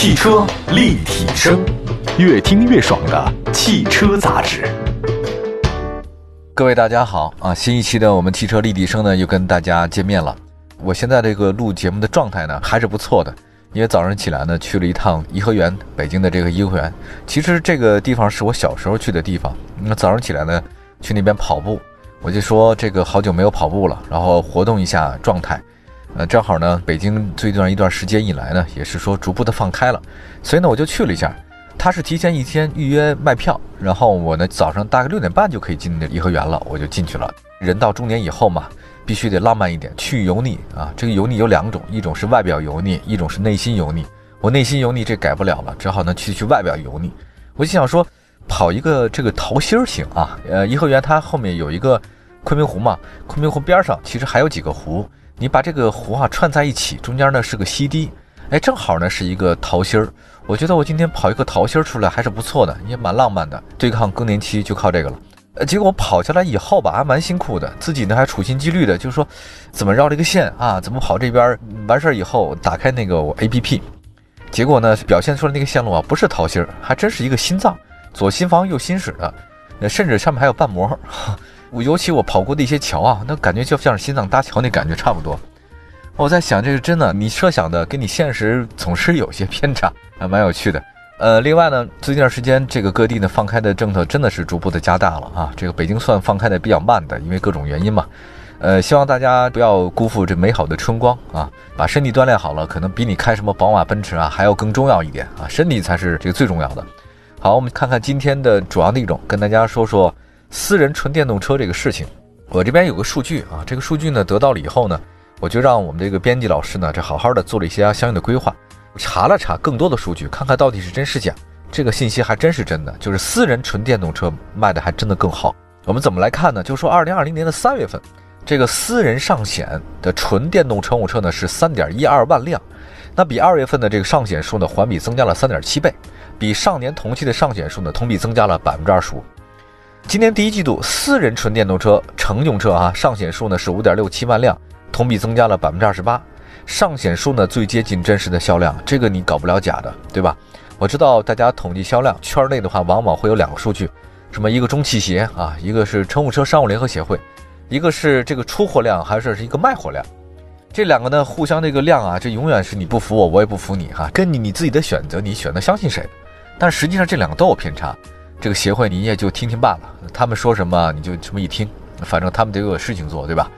汽车立体声，越听越爽的汽车杂志。各位大家好啊，新一期的我们汽车立体声呢又跟大家见面了。我现在这个录节目的状态呢还是不错的，因为早上起来呢去了一趟颐和园，北京的这个颐和园。其实这个地方是我小时候去的地方。那早上起来呢去那边跑步，我就说这个好久没有跑步了，然后活动一下状态。呃，正好呢，北京最近一段时间以来呢，也是说逐步的放开了，所以呢，我就去了一下。他是提前一天预约卖票，然后我呢早上大概六点半就可以进那颐和园了，我就进去了。人到中年以后嘛，必须得浪漫一点，去油腻啊。这个油腻有两种，一种是外表油腻，一种是内心油腻。我内心油腻这改不了了，只好呢去去外表油腻。我就想说，跑一个这个桃心儿行啊。呃，颐和园它后面有一个昆明湖嘛，昆明湖边上其实还有几个湖。你把这个壶啊串在一起，中间呢是个溪滴，哎，正好呢是一个桃心儿。我觉得我今天跑一个桃心儿出来还是不错的，也蛮浪漫的。对抗更年期就靠这个了。呃，结果我跑下来以后吧，还蛮辛苦的，自己呢还处心积虑的，就是说怎么绕这个线啊，怎么跑这边。完事儿以后打开那个我 APP，结果呢表现出来那个线路啊不是桃心儿，还真是一个心脏，左心房右心室的，甚至上面还有瓣膜。我尤其我跑过的一些桥啊，那感觉就像是心脏搭桥那感觉差不多。我在想，这个真的，你设想的跟你现实总是有些偏差，还蛮有趣的。呃，另外呢，最近段时间这个各地呢放开的政策真的是逐步的加大了啊。这个北京算放开的比较慢的，因为各种原因嘛。呃，希望大家不要辜负这美好的春光啊，把身体锻炼好了，可能比你开什么宝马、奔驰啊还要更重要一点啊，身体才是这个最重要的。好，我们看看今天的主要内容，跟大家说说。私人纯电动车这个事情，我这边有个数据啊，这个数据呢得到了以后呢，我就让我们这个编辑老师呢，这好好的做了一些相应的规划，查了查更多的数据，看看到底是真是假。这个信息还真是真的，就是私人纯电动车卖的还真的更好。我们怎么来看呢？就说二零二零年的三月份，这个私人上险的纯电动乘务车呢是三点一二万辆，那比二月份的这个上险数呢环比增加了三点七倍，比上年同期的上险数呢同比增加了百分之二十五。今年第一季度，私人纯电动车乘用车啊上险数呢是五点六七万辆，同比增加了百分之二十八。上险数呢最接近真实的销量，这个你搞不了假的，对吧？我知道大家统计销量，圈内的话往往会有两个数据，什么一个中汽协啊，一个是乘务车商务联合协会，一个是这个出货量，还是是一个卖货量。这两个呢互相这个量啊，这永远是你不服我，我也不服你哈，跟你你自己的选择，你选择相信谁。但实际上这两个都有偏差。这个协会你也就听听罢了，他们说什么你就这么一听，反正他们得有事情做，对吧？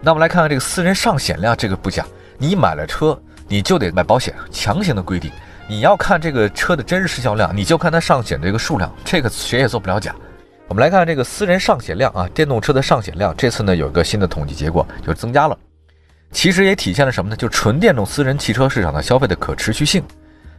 那我们来看看这个私人上险量，这个不假，你买了车你就得买保险，强行的规定，你要看这个车的真实销量，你就看它上险的这个数量，这个谁也做不了假。我们来看这个私人上险量啊，电动车的上险量，这次呢有一个新的统计结果，就增加了，其实也体现了什么呢？就纯电动私人汽车市场的消费的可持续性。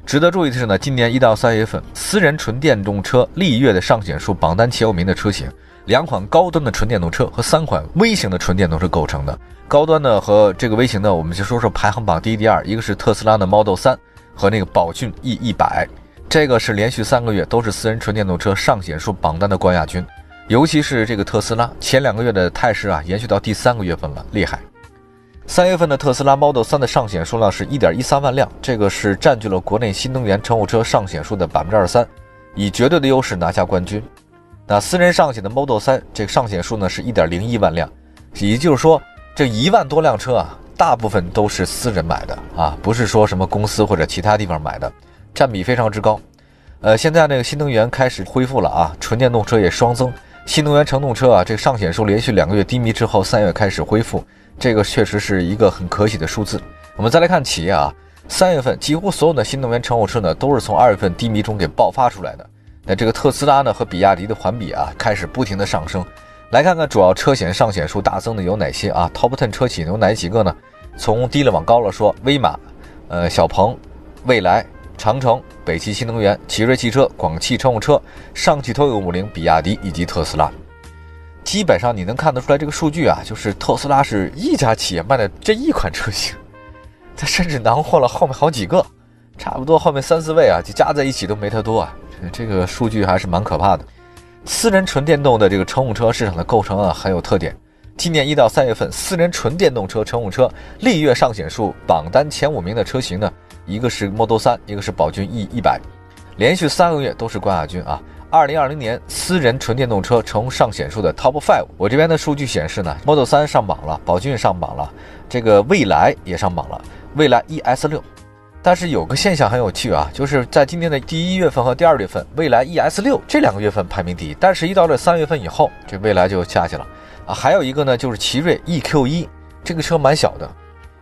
值得注意的是呢，今年一到三月份，私人纯电动车历月的上险数榜单前五名的车型，两款高端的纯电动车和三款微型的纯电动车构成的。高端的和这个微型的，我们就说说排行榜第一、第二，一个是特斯拉的 Model 3和那个宝骏 E 一百，这个是连续三个月都是私人纯电动车上险数榜单的冠亚军。尤其是这个特斯拉，前两个月的态势啊，延续到第三个月份了，厉害。三月份的特斯拉 Model 3的上险数量是一点一三万辆，这个是占据了国内新能源乘务车上险数的百分之二十三，以绝对的优势拿下冠军。那私人上险的 Model 3这个上险数呢是一点零一万辆，也就是说这一万多辆车啊，大部分都是私人买的啊，不是说什么公司或者其他地方买的，占比非常之高。呃，现在那个新能源开始恢复了啊，纯电动车也双增，新能源乘用车啊这个上险数连续两个月低迷之后，三月开始恢复。这个确实是一个很可喜的数字。我们再来看企业啊，三月份几乎所有的新能源乘用车呢，都是从二月份低迷中给爆发出来的。那这个特斯拉呢和比亚迪的环比啊，开始不停的上升。来看看主要车险上险数大增的有哪些啊？Top ten 车企有哪几个呢？从低了往高了说，威马、呃小鹏、蔚来、长城、北汽新能源、奇瑞汽车、广汽乘用车、上汽通用五菱、比亚迪以及特斯拉。基本上你能看得出来，这个数据啊，就是特斯拉是一家企业卖的这一款车型，它甚至囊括了后面好几个，差不多后面三四位啊，就加在一起都没它多啊。这个数据还是蛮可怕的。私人纯电动的这个乘务车市场的构成啊很有特点，今年一到三月份，私人纯电动车乘用车历月上险数榜单前五名的车型呢，一个是 Model 3，一个是宝骏 E 一百，连续三个月都是冠亚军啊。二零二零年私人纯电动车成上险数的 Top Five，我这边的数据显示呢，Model 3上榜了，宝骏上榜了，这个蔚来也上榜了，蔚来 ES 六。但是有个现象很有趣啊，就是在今年的第一月份和第二月份，蔚来 ES 六这两个月份排名第一，但是一到了三月份以后，这蔚来就下去了啊。还有一个呢，就是奇瑞 EQ 一，这个车蛮小的。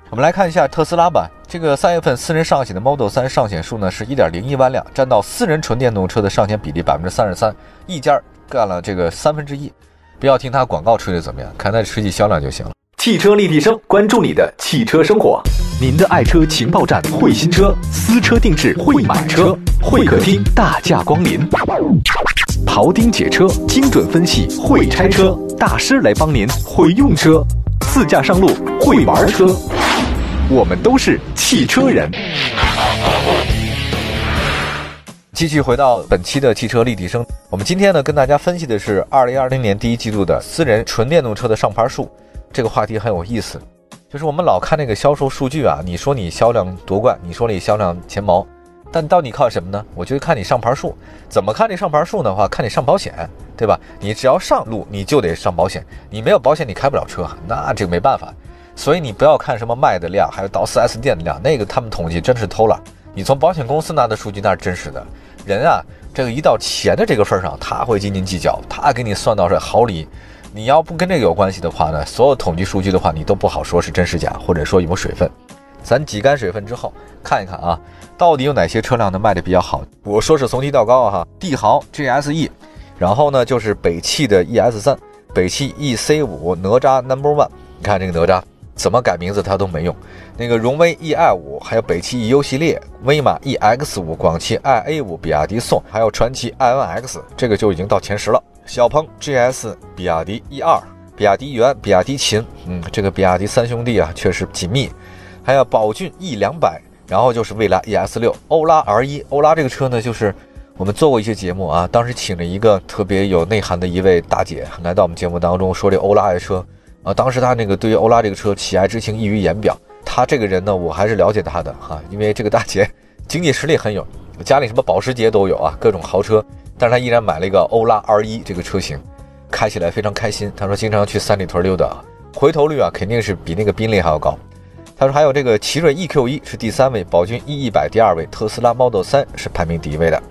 我们来看一下特斯拉吧，这个三月份私人上险的 Model 3上险数呢是一点零一万辆，占到私人纯电动车的上险比例百分之三十三，一家干了这个三分之一。不要听他广告吹的怎么样，看他实际销量就行了。汽车立体声，关注你的汽车生活。您的爱车情报站，会新车，私车定制，会买车，会客厅大驾光临，庖丁解车，精准分析，会拆车大师来帮您，会用车，自驾上路，会玩车，我们都是汽车人。继续回到本期的汽车立体声，我们今天呢跟大家分析的是二零二零年第一季度的私人纯电动车的上牌数，这个话题很有意思。就是我们老看那个销售数据啊，你说你销量夺冠，你说你销量前茅，但到底靠什么呢？我觉得看你上牌数，怎么看这上牌数的话，看你上保险，对吧？你只要上路，你就得上保险，你没有保险你开不了车，那这个没办法。所以你不要看什么卖的量，还有到 4S 店的量，那个他们统计真是偷懒。你从保险公司拿的数据那是真实的。人啊，这个一到钱的这个份上，他会斤斤计较，他给你算到这毫厘。你要不跟这个有关系的话呢，所有统计数据的话，你都不好说是真是假，或者说有没有水分。咱挤干水分之后，看一看啊，到底有哪些车辆呢卖的比较好？我说是从低到高哈，帝豪 GSE，然后呢就是北汽的 ES 三，北汽 EC 五，哪吒 Number One。你看这个哪吒怎么改名字它都没用。那个荣威 EI 五，还有北汽 EU 系列，威马 EX 五，广汽 iA 五，比亚迪宋，还有传祺 iNX，这个就已经到前十了。小鹏 GS、比亚迪 E 二、比亚迪元、比亚迪秦，嗯，这个比亚迪三兄弟啊，确实紧密。还有宝骏 E 两百，然后就是蔚来 ES 六、欧拉 R 一。欧拉这个车呢，就是我们做过一些节目啊，当时请了一个特别有内涵的一位大姐来到我们节目当中说这欧拉爱车啊，当时他那个对于欧拉这个车喜爱之情溢于言表。他这个人呢，我还是了解他的哈，因为这个大姐 经济实力很有，家里什么保时捷都有啊，各种豪车。但是他依然买了一个欧拉 R 一这个车型，开起来非常开心。他说经常去三里屯溜达，回头率啊肯定是比那个宾利还要高。他说还有这个奇瑞 EQ 一是第三位，宝骏 E 一百第二位，特斯拉 Model 三是排名第一位的。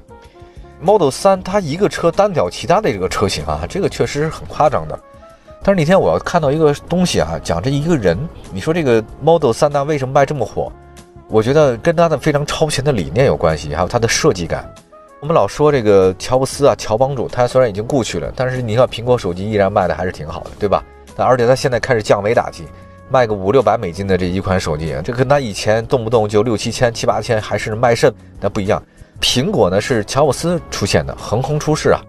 Model 三它一个车单挑其他的这个车型啊，这个确实是很夸张的。但是那天我要看到一个东西啊，讲这一个人，你说这个 Model 三呢为什么卖这么火？我觉得跟它的非常超前的理念有关系，还有它的设计感。我们老说这个乔布斯啊，乔帮主，他虽然已经故去了，但是你看苹果手机依然卖的还是挺好的，对吧？而且他现在开始降维打击，卖个五六百美金的这一款手机，这跟他以前动不动就六七千、七八千，还是卖肾，那不一样。苹果呢是乔布斯出现的，横空出世啊，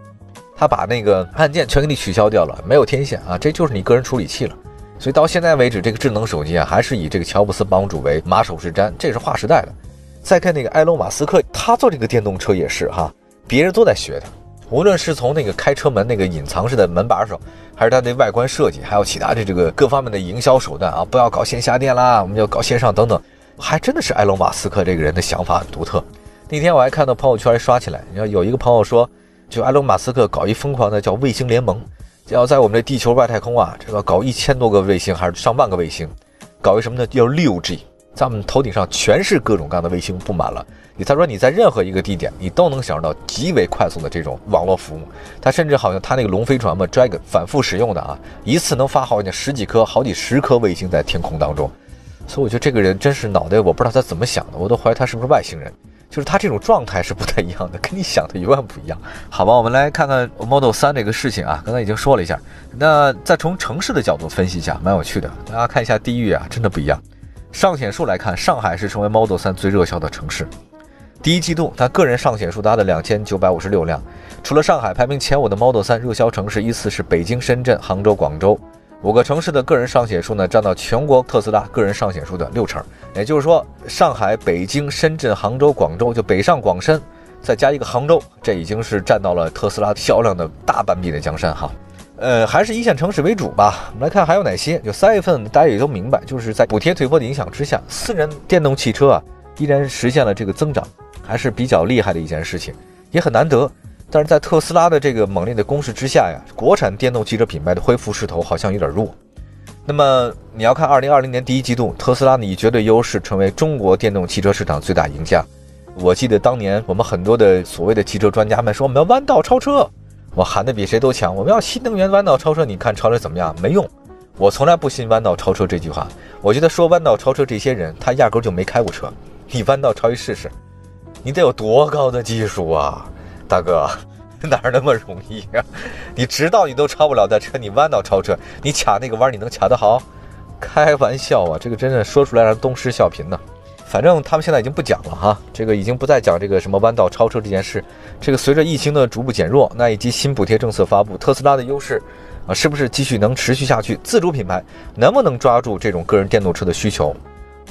他把那个按键全给你取消掉了，没有天线啊，这就是你个人处理器了。所以到现在为止，这个智能手机啊，还是以这个乔布斯帮主为马首是瞻，这是划时代的。再看那个埃隆·马斯克，他做这个电动车也是哈，别人都在学他。无论是从那个开车门那个隐藏式的门把手，还是它的外观设计，还有其他的这个各方面的营销手段啊，不要搞线下店啦，我们要搞线上等等，还真的是埃隆·马斯克这个人的想法很独特。那天我还看到朋友圈刷起来，你看有一个朋友说，就埃隆·马斯克搞一疯狂的叫卫星联盟，要在我们这地球外太空啊，这个搞一千多个卫星还是上万个卫星，搞一什么呢？叫六 G。在我们头顶上全是各种各样的卫星布满了。他说你在任何一个地点，你都能享受到极为快速的这种网络服务。他甚至好像他那个龙飞船嘛，Dragon 反复使用的啊，一次能发好几十几颗、好几十颗卫星在天空当中。所以我觉得这个人真是脑袋，我不知道他怎么想的，我都怀疑他是不是外星人。就是他这种状态是不太一样的，跟你想的永远不一样。好吧，我们来看看 Model 3这个事情啊，刚才已经说了一下。那再从城市的角度分析一下，蛮有趣的。大家看一下地域啊，真的不一样。上险数来看，上海是成为 Model 3最热销的城市。第一季度，它个人上险数达到两千九百五十六辆。除了上海，排名前五的 Model 3热销城市依次是北京、深圳、杭州、广州。五个城市的个人上险数呢，占到全国特斯拉个人上险数的六成。也就是说，上海、北京、深圳、杭州、广州，就北上广深，再加一个杭州，这已经是占到了特斯拉销量的大半壁的江山哈。呃，还是一线城市为主吧。我们来看还有哪些？就三月份大家也都明白，就是在补贴退坡的影响之下，私人电动汽车啊依然实现了这个增长，还是比较厉害的一件事情，也很难得。但是在特斯拉的这个猛烈的攻势之下呀，国产电动汽车品牌的恢复势头好像有点弱。那么你要看二零二零年第一季度，特斯拉以绝对优势成为中国电动汽车市场最大赢家。我记得当年我们很多的所谓的汽车专家们说我们要弯道超车。我喊的比谁都强，我们要新能源弯道超车，你看超车怎么样？没用，我从来不信弯道超车这句话。我觉得说弯道超车这些人，他压根就没开过车。你弯道超一试试，你得有多高的技术啊，大哥，哪那么容易啊？你直道你都超不了的车，你弯道超车，你卡那个弯你能卡得好？开玩笑啊，这个真的说出来让东施效颦呢。反正他们现在已经不讲了哈，这个已经不再讲这个什么弯道超车这件事。这个随着疫情的逐步减弱，那以及新补贴政策发布，特斯拉的优势啊，是不是继续能持续下去？自主品牌能不能抓住这种个人电动车的需求？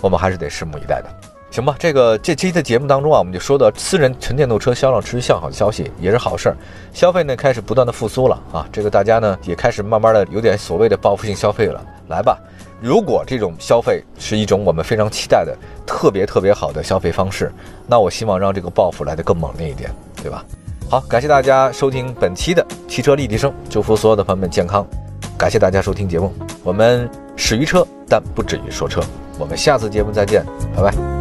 我们还是得拭目以待的，行吧？这个这期的节目当中啊，我们就说到私人纯电动车销量持续向好的消息，也是好事儿。消费呢开始不断的复苏了啊，这个大家呢也开始慢慢的有点所谓的报复性消费了。来吧。如果这种消费是一种我们非常期待的特别特别好的消费方式，那我希望让这个报复来得更猛烈一点，对吧？好，感谢大家收听本期的汽车立体声，祝福所有的朋友们健康。感谢大家收听节目，我们始于车，但不止于说车。我们下次节目再见，拜拜。